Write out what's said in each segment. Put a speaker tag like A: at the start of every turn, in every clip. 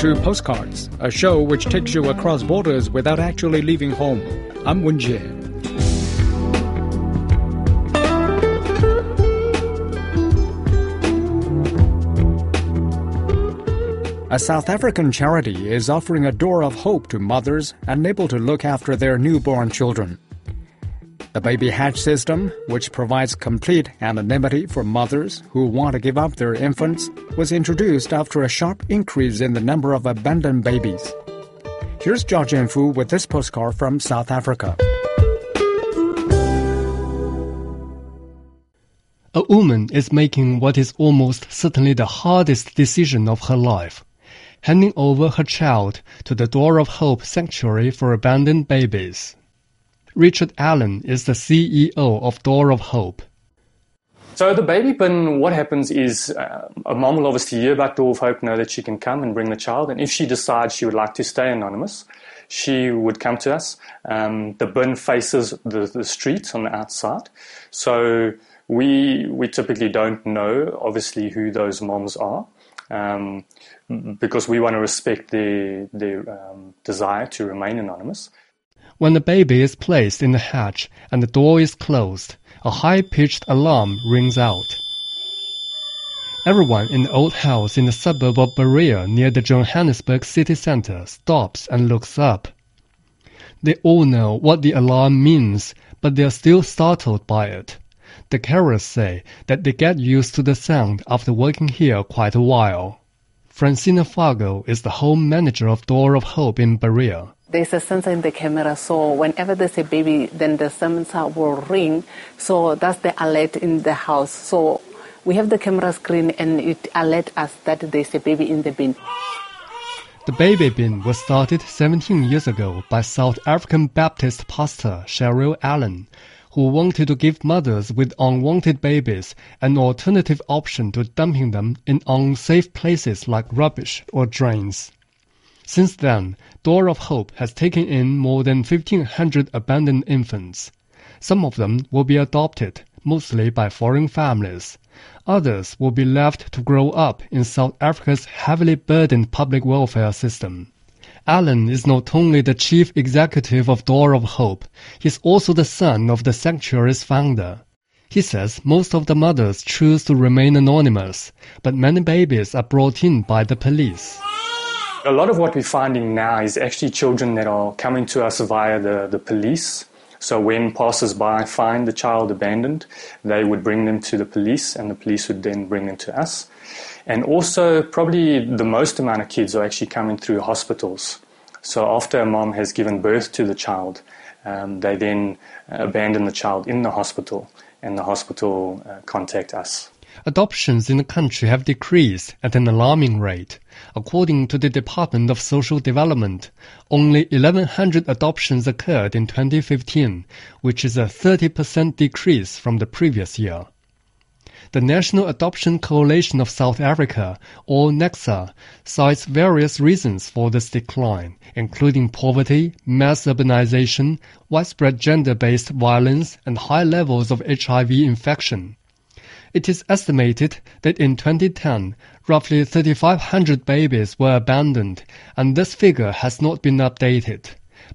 A: to Postcards, a show which takes you across borders without actually leaving home. I'm Wen Jie. A South African charity is offering a door of hope to mothers unable to look after their newborn children. The baby hatch system, which provides complete anonymity for mothers who want to give up their infants, was introduced after a sharp increase in the number of abandoned babies. Here's Zhao Jianfu with this postcard from South Africa.
B: A woman is making what is almost certainly the hardest decision of her life handing over her child to the Door of Hope Sanctuary for Abandoned Babies. Richard Allen is the CEO of Door of Hope.
C: So the baby bin, what happens is uh, a mom will obviously hear about Door of Hope, know that she can come and bring the child, and if she decides she would like to stay anonymous, she would come to us. Um, the bin faces the, the street on the outside, so we we typically don't know, obviously, who those moms are. Um, because we want to respect their, their um, desire to remain anonymous.
B: When the baby is placed in the hatch and the door is closed, a high-pitched alarm rings out. Everyone in the old house in the suburb of Berea near the Johannesburg city center stops and looks up. They all know what the alarm means, but they are still startled by it. The carers say that they get used to the sound after working here quite a while. Francina Fargo is the home manager of Door of Hope in Berea.
D: There's a sensor in the camera, so whenever there's a baby, then the sensor will ring. So that's the alert in the house. So we have the camera screen and it alerts us that there's a baby in the bin.
B: The baby bin was started 17 years ago by South African Baptist pastor Cheryl Allen, who wanted to give mothers with unwanted babies an alternative option to dumping them in unsafe places like rubbish or drains. Since then, Door of Hope has taken in more than 1,500 abandoned infants. Some of them will be adopted, mostly by foreign families. Others will be left to grow up in South Africa's heavily burdened public welfare system. Allen is not only the chief executive of Door of Hope, he's also the son of the sanctuary's founder. He says most of the mothers choose to remain anonymous, but many babies are brought in by the police.
C: A lot of what we're finding now is actually children that are coming to us via the, the police. So when passers-by find the child abandoned, they would bring them to the police and the police would then bring them to us. And also, probably the most amount of kids are actually coming through hospitals. So after a mom has given birth to the child, um, they then abandon the child in the hospital and the hospital uh, contact us.
B: Adoptions in the country have decreased at an alarming rate. According to the Department of Social Development, only 1,100 adoptions occurred in 2015, which is a 30% decrease from the previous year. The National Adoption Coalition of South Africa, or NACSA, cites various reasons for this decline, including poverty, mass urbanization, widespread gender-based violence, and high levels of HIV infection. It is estimated that in 2010, roughly 3,500 babies were abandoned, and this figure has not been updated.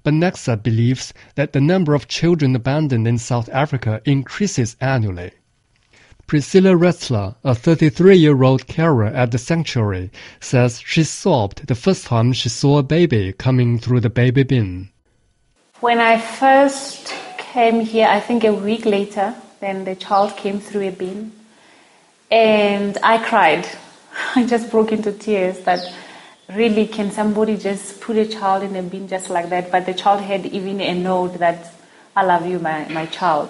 B: But NACSA believes that the number of children abandoned in South Africa increases annually. Priscilla Retzler, a 33-year-old carer at the sanctuary, says she sobbed the first time she saw a baby coming through the baby bin.
E: When I first came here, I think a week later, then the child came through a bin and I cried. I just broke into tears that really can somebody just put a child in a bin just like that? But the child had even a note that I love you, my, my child.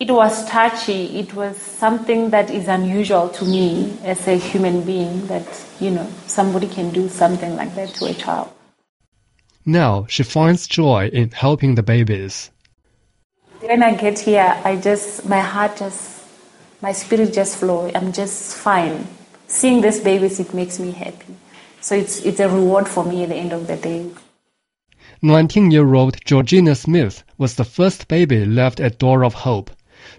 E: It was touchy. It was something that is unusual to me as a human being that, you know, somebody can do something like that to a child.
B: Now she finds joy in helping the babies.
E: When I get here, I just, my heart just my spirit just flow. I'm just fine. Seeing these babies, it makes me happy. So it's, it's a reward for me at the end of the day.
B: 19-year-old Georgina Smith was the first baby left at Door of Hope.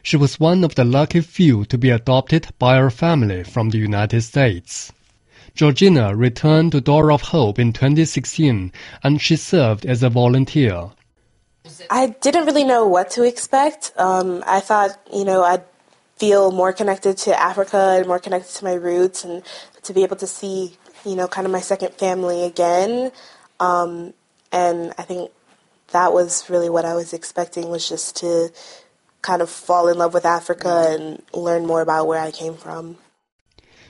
B: She was one of the lucky few to be adopted by her family from the United States. Georgina returned to Door of Hope in 2016 and she served as a volunteer.
F: I didn't really know what to expect. Um, I thought, you know, I'd feel more connected to Africa and more connected to my roots and to be able to see, you know, kind of my second family again. Um, and I think that was really what I was expecting was just to kind of fall in love with Africa and learn more about where I came from.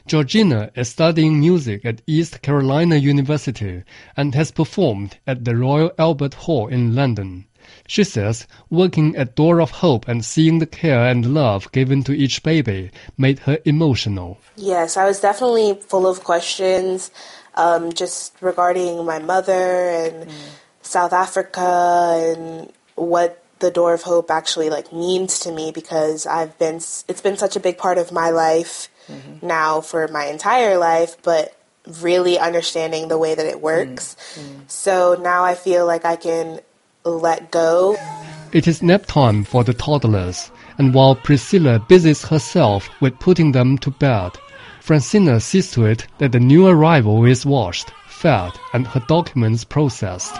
B: Georgina is studying music at East Carolina University and has performed at the Royal Albert Hall in London. She says working at Door of Hope and seeing the care and love given to each baby made her emotional.
F: Yes, I was definitely full of questions um, just regarding my mother and mm. South Africa and what the Door of Hope actually like means to me because I've been it's been such a big part of my life mm-hmm. now for my entire life, but really understanding the way that it works. Mm-hmm. So now I feel like I can let go.
B: It is nap time for the toddlers, and while Priscilla busies herself with putting them to bed, Francina sees to it that the new arrival is washed, fed, and her documents processed.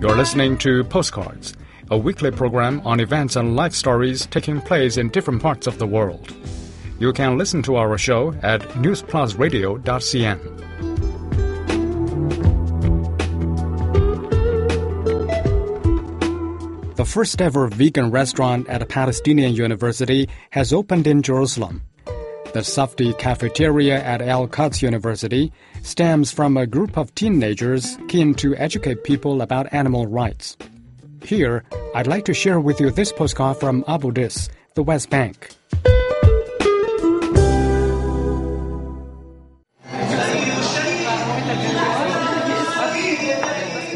A: You're listening to Postcards a weekly program on events and life stories taking place in different parts of the world. You can listen to our show at newsplusradio.cn. The first ever vegan restaurant at a Palestinian university has opened in Jerusalem. The Safdi cafeteria at Al Quds University stems from a group of teenagers keen to educate people about animal rights. Here, I'd like to share with you this postcard from Abu Dis, the West Bank.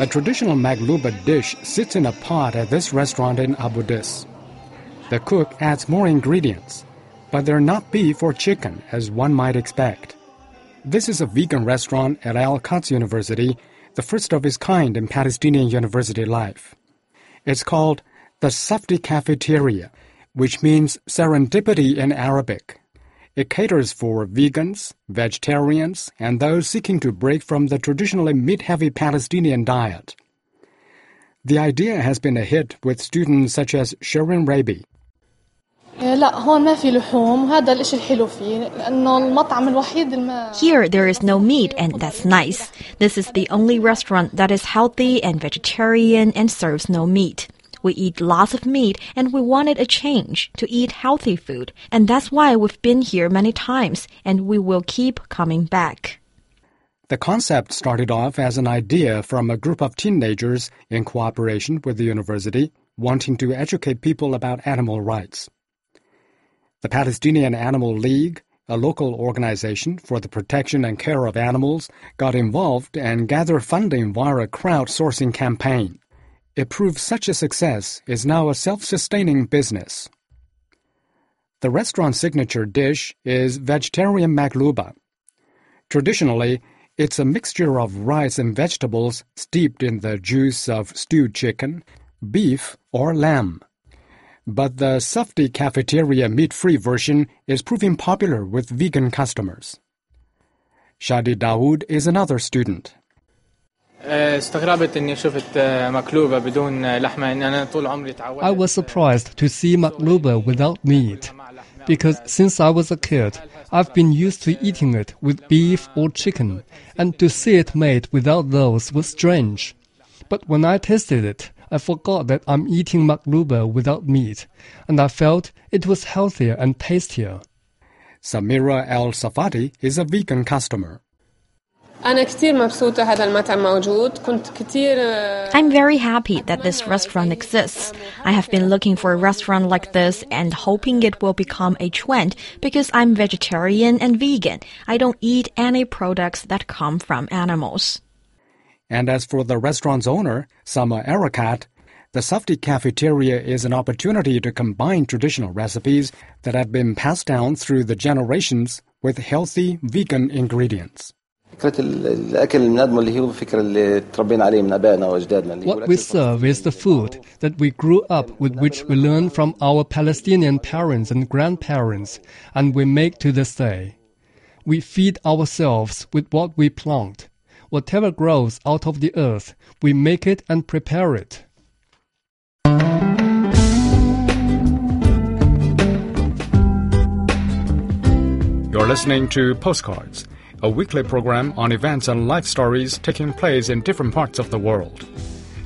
A: A traditional magluba dish sits in a pot at this restaurant in Abu Dis. The cook adds more ingredients, but they're not beef or chicken as one might expect. This is a vegan restaurant at Al Quds University, the first of its kind in Palestinian university life. It's called the Safdi Cafeteria, which means serendipity in Arabic. It caters for vegans, vegetarians, and those seeking to break from the traditionally meat-heavy Palestinian diet. The idea has been a hit with students such as Sharon Rabi.
G: Here
H: there is no meat and that's nice. This is the only restaurant that is healthy and vegetarian and serves no meat. We eat lots of meat and we wanted a change to eat healthy food. And that's why we've been here many times and we will keep coming back.
A: The concept started off as an idea from a group of teenagers in cooperation with the university wanting to educate people about animal rights. The Palestinian Animal League, a local organization for the protection and care of animals, got involved and gathered funding via a crowdsourcing campaign. It proved such a success is now a self-sustaining business. The restaurant's signature dish is vegetarian magluba. Traditionally, it's a mixture of rice and vegetables steeped in the juice of stewed chicken, beef, or lamb. But the Softy cafeteria meat-free version is proving popular with vegan customers. Shadi Dawood is another student.
B: I was surprised to see makluba without meat because since I was a kid, I've been used to eating it with beef or chicken, and to see it made without those was strange. But when I tasted it, I forgot that I'm eating makluba without meat, and I felt it was healthier and tastier.
A: Samira El Safati is a vegan customer.
H: I'm very happy that this restaurant exists. I have been looking for a restaurant like this and hoping it will become a trend because I'm vegetarian and vegan. I don't eat any products that come from animals.
A: And as for the restaurant's owner, Sama Arakat, the Safdi cafeteria is an opportunity to combine traditional recipes that have been passed down through the generations with healthy vegan ingredients.
B: What we serve is the food that we grew up with, which we learned from our Palestinian parents and grandparents, and we make to this day. We feed ourselves with what we plant. Whatever grows out of the earth, we make it and prepare it.
A: You're listening to Postcards a weekly program on events and life stories taking place in different parts of the world.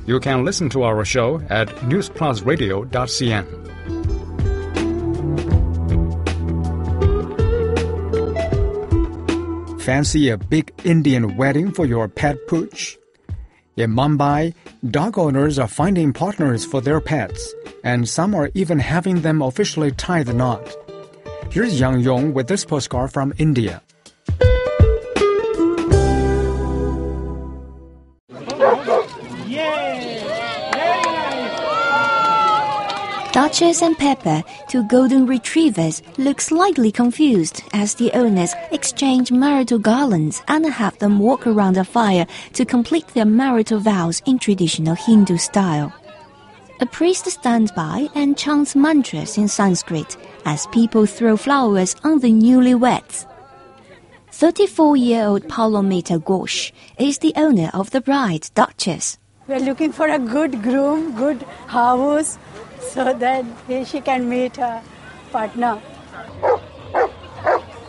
A: You can listen to our show at newsplusradio.cn. Fancy a big Indian wedding for your pet pooch? In Mumbai, dog owners are finding partners for their pets, and some are even having them officially tie the knot. Here's Yang Yong with this postcard from India.
G: Duchess and Pepper, two golden retrievers, look slightly confused as the owners exchange marital garlands and have them walk around a fire to complete their marital vows in traditional Hindu style. A priest stands by and chants mantras in Sanskrit as people throw flowers on the newlyweds. 34-year-old Palomita Ghosh is the owner of the bride, Duchess.
I: We're looking for a good groom, good house, so that she can meet her partner.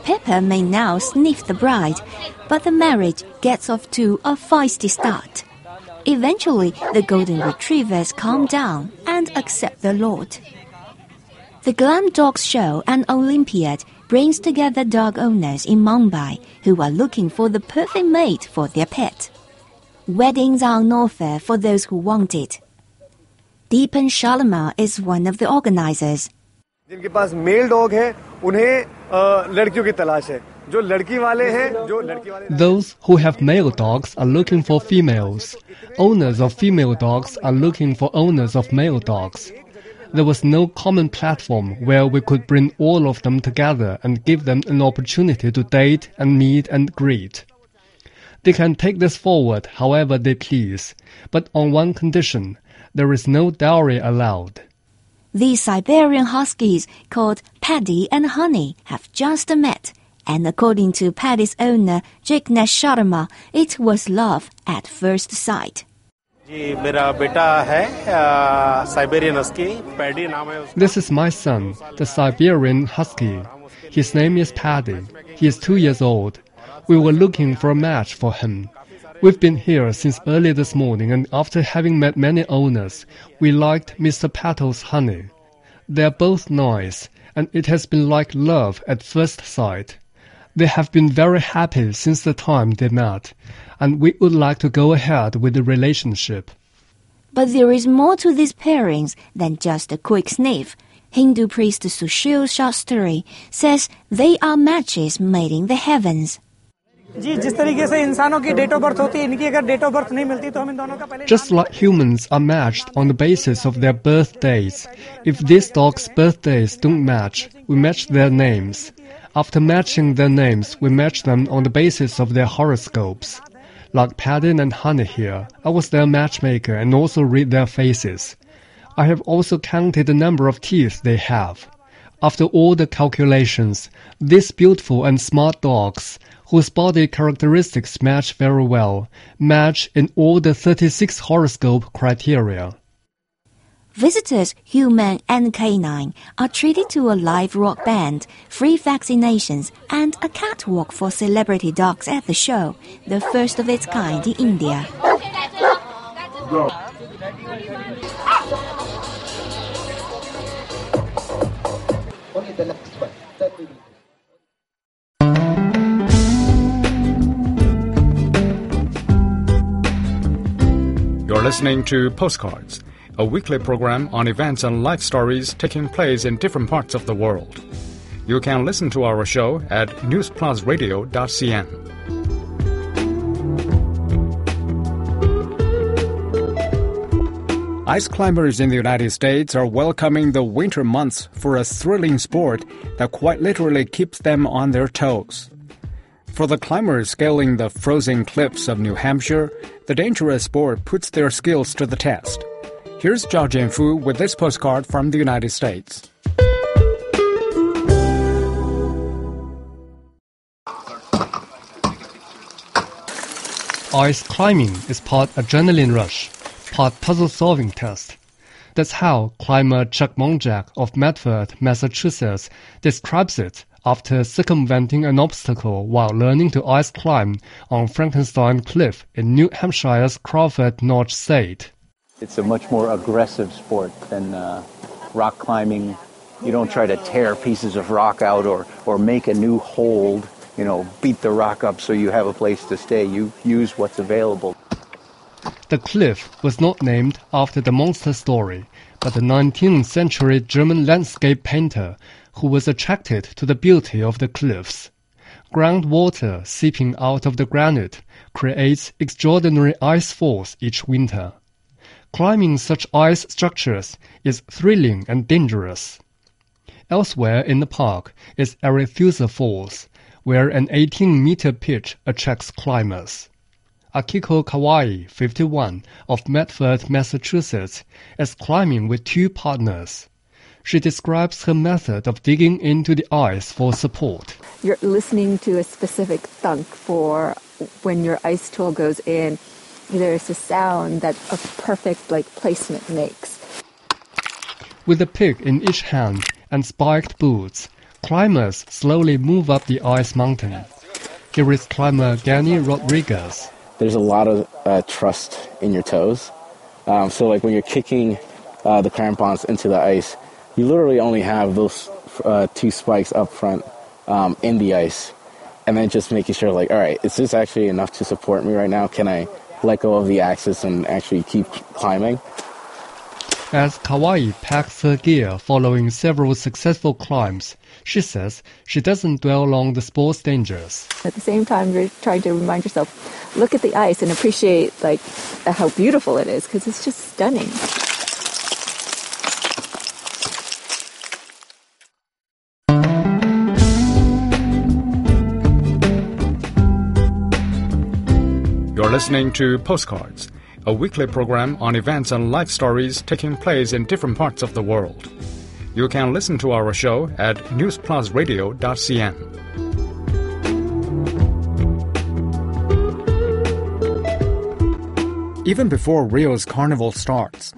G: Pepper may now sniff the bride, but the marriage gets off to a feisty start. Eventually, the golden retrievers calm down and accept the lot. The Glam Dogs Show and Olympiad brings together dog owners in Mumbai who are looking for the perfect mate for their pet. Weddings are no fair for those who want it. Deepan Shalimar is one of the organizers.
J: जिनके पास mail dog है उन्हें लड़कियों की तलाश है जो लड़की वाले हैं जो लड़की वाले
B: Those who have male dogs are looking for females. Owners of female dogs are looking for owners of male dogs. There was no common platform where we could bring all of them together and give them an opportunity to date and meet and greet. They can take this forward however they please, but on one condition there is no dowry allowed.
G: These Siberian Huskies, called Paddy and Honey, have just met, and according to Paddy's owner, Jignesh Sharma, it was love at first sight.
B: This is my son, the Siberian Husky. His name is Paddy. He is two years old. We were looking for a match for him. We've been here since early this morning, and after having met many owners, we liked Mr. Patel's honey. They're both nice, and it has been like love at first sight. They have been very happy since the time they met, and we would like to go ahead with the relationship.
G: But there is more to these pairings than just a quick sniff. Hindu priest Sushil Shastri says they are matches made in the heavens.
K: जिस तरीके से इंसानों की date of birth होती है इनकी अगर date of birth नहीं मिलती तो हम इन दोनों का पहले
B: Just like humans are matched on the basis of their birthdays, if these dogs' birthdays don't match, we match their names. After matching their names, we match them on the basis of their horoscopes. Like Paddy and Honey here, I was their matchmaker and also read their faces. I have also counted the number of teeth they have. After all the calculations, these beautiful and smart dogs whose body characteristics match very well, match in all the 36 horoscope criteria.
G: Visitors, human and canine, are treated to a live rock band, free vaccinations, and a catwalk for celebrity dogs at the show, the first of its kind in India.
A: Listening to Postcards, a weekly program on events and life stories taking place in different parts of the world. You can listen to our show at newsplusradio.cn. Ice climbers in the United States are welcoming the winter months for a thrilling sport that quite literally keeps them on their toes. For the climbers scaling the frozen cliffs of New Hampshire, the dangerous sport puts their skills to the test. Here's Zhao Jianfu with this postcard from the United States.
B: Ice climbing is part adrenaline rush, part puzzle solving test. That's how climber Chuck Monjack of Medford, Massachusetts describes it after circumventing an obstacle while learning to ice climb on Frankenstein Cliff in New Hampshire's Crawford Notch State.
L: It's a much more aggressive sport than uh, rock climbing. You don't try to tear pieces of rock out or, or make a new hold, you know, beat the rock up so you have a place to stay. You use what's available.
B: The cliff was not named after the monster story, but the 19th century German landscape painter who was attracted to the beauty of the cliffs. Groundwater seeping out of the granite creates extraordinary ice falls each winter. Climbing such ice structures is thrilling and dangerous. Elsewhere in the park is Arethusa Falls, where an 18 meter pitch attracts climbers. Akiko Kawai, 51, of Medford, Massachusetts, is climbing with two partners. She describes her method of digging into the ice for support.
M: You're listening to a specific thunk for when your ice tool goes in. There's a sound that a perfect like placement makes.
B: With a pick in each hand and spiked boots, climbers slowly move up the ice mountain. Here is climber Danny Rodriguez
N: there's a lot of uh, trust in your toes. Um, so like when you're kicking uh, the crampons into the ice, you literally only have those uh, two spikes up front um, in the ice, and then just making sure like, all right, is this actually enough to support me right now? Can I let go of the axis and actually keep climbing?
B: As Kawai packs her gear following several successful climbs, she says she doesn't dwell on the sport's dangers.
M: At the same time, you're trying to remind yourself, look at the ice and appreciate like how beautiful it is because it's just stunning.
A: Listening to Postcards a weekly program on events and life stories taking place in different parts of the world. You can listen to our show at newsplusradio.cn. Even before Rio's carnival starts,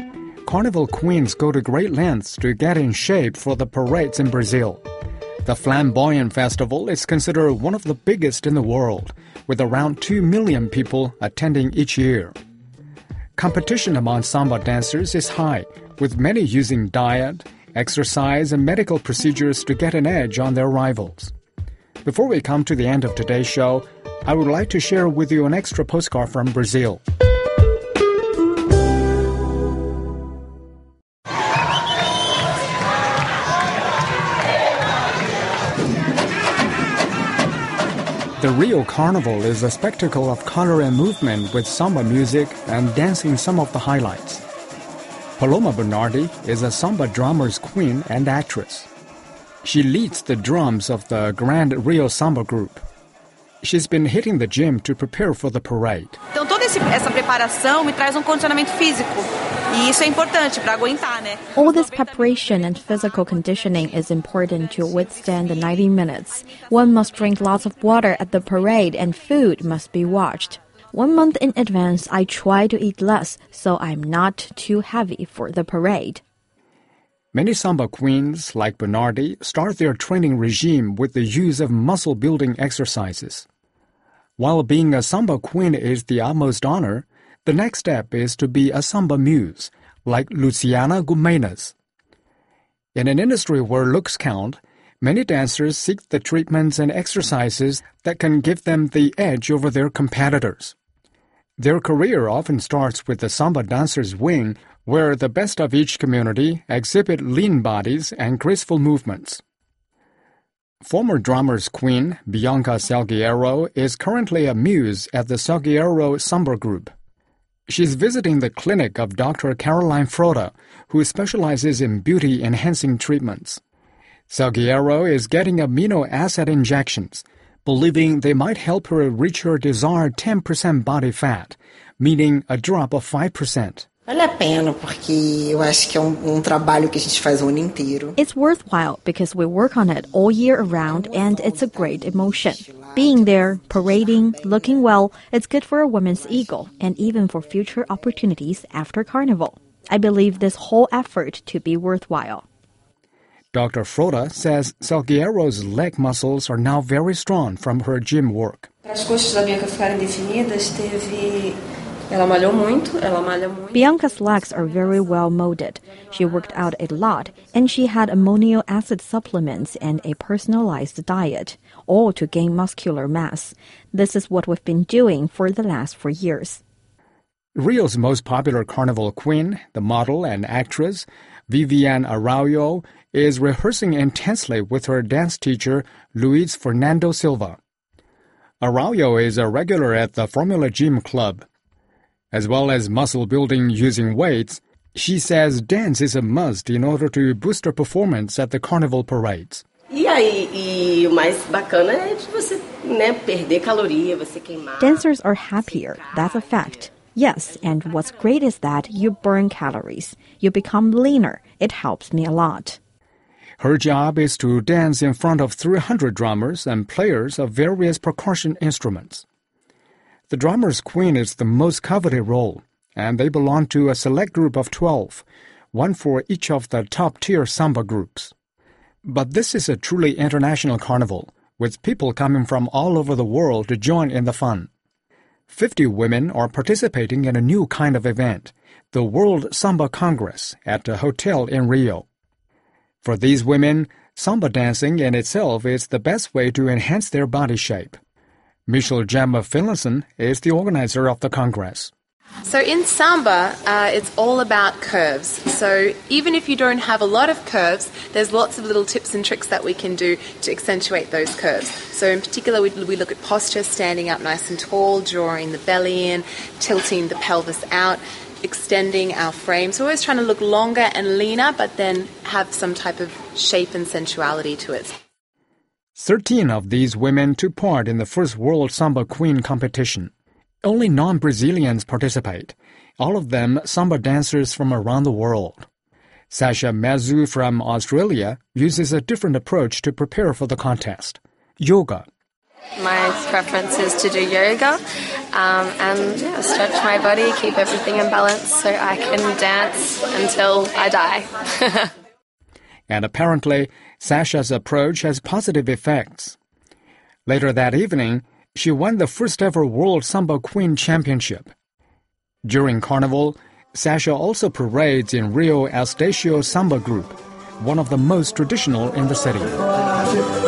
A: carnival queens go to great lengths to get in shape for the parades in Brazil. The Flamboyant Festival is considered one of the biggest in the world, with around 2 million people attending each year. Competition among samba dancers is high, with many using diet, exercise, and medical procedures to get an edge on their rivals. Before we come to the end of today's show, I would like to share with you an extra postcard from Brazil. The Rio Carnival is a spectacle of color and movement with samba music and dancing some of the highlights. Paloma Bernardi is a samba drummer's queen and actress. She leads the drums of the Grand Rio Samba group. She's been hitting the gym to prepare for the parade.
O: Então toda essa preparação me traz um condicionamento físico. E isso é importante para aguentar, né?
H: All this preparation and physical conditioning is important to withstand the 90 minutes. One must drink lots of water at the parade and food must be watched. One month in advance, I try to eat less so I'm not too heavy for the parade.
A: Many samba queens, like Bernardi, start their training regime with the use of muscle building exercises. While being a samba queen is the utmost honor, the next step is to be a samba muse, like Luciana Gimenez. In an industry where looks count, many dancers seek the treatments and exercises that can give them the edge over their competitors. Their career often starts with the samba dancer's wing, where the best of each community exhibit lean bodies and graceful movements. Former drummers queen Bianca Salgueiro is currently a muse at the Salgueiro Samba Group. She's visiting the clinic of Dr. Caroline Frota, who specializes in beauty enhancing treatments. Salgueiro is getting amino acid injections, believing they might help her reach her desired 10% body fat, meaning a drop of 5%.
P: Vale a pena porque eu acho que é um, um trabalho que a gente faz o ano inteiro.
H: It's worthwhile because we work on it all year around and it's a great emotion. Being there, parading, looking well, it's good for a woman's ego and even for future opportunities after carnival. I believe this whole effort to be worthwhile.
A: Dr. Frota says Salgueiro's leg muscles are now very strong from her gym work.
Q: Para as coxas da Bianca ficarem definidas, teve ela malhou muito, ela malha muito.
H: Bianca's legs are very well molded. She worked out a lot and she had amino acid supplements and a personalized diet, all to gain muscular mass. This is what we've been doing for the last four years.
A: Rio's most popular carnival queen, the model and actress, Vivian Araujo, is rehearsing intensely with her dance teacher, Luis Fernando Silva. Araujo is a regular at the Formula Gym Club. As well as muscle building using weights, she says dance is a must in order to boost her performance at the carnival parades.
Q: E aí, e o mais bacana é de você, né, perder caloria.
H: Dancers are happier, that's a fact. Yes, and what's great is that you burn calories. You become leaner. It helps me a lot.
A: Her job is to dance in front of 300 drummers and players of various percussion instruments. The drummer's queen is the most coveted role, and they belong to a select group of 12, one for each of the top tier samba groups. But this is a truly international carnival, with people coming from all over the world to join in the fun. 50 women are participating in a new kind of event, the World Samba Congress, at a hotel in Rio. For these women, samba dancing in itself is the best way to enhance their body shape. Michelle Gemma Finlayson is the organizer of the Congress.
R: So in samba, uh, it's all about curves. So even if you don't have a lot of curves, there's lots of little tips and tricks that we can do to accentuate those curves. So in particular, we, we look at posture, standing up nice and tall, drawing the belly in, tilting the pelvis out, extending our frame. So we're always trying to look longer and leaner, but then have some type of shape and sensuality to it.
A: Thirteen of these women took part in the first World Samba Queen competition. Only non Brazilians participate, all of them samba dancers from around the world. Sasha Mazu from Australia uses a different approach to prepare for the contest yoga.
S: My preference is to do yoga um, and yeah, stretch my body, keep everything in balance so I can dance until I die.
A: and apparently, Sasha's approach has positive effects. Later that evening, she won the first ever World Samba Queen Championship. During Carnival, Sasha also parades in Rio Estacio Samba Group, one of the most traditional in the city.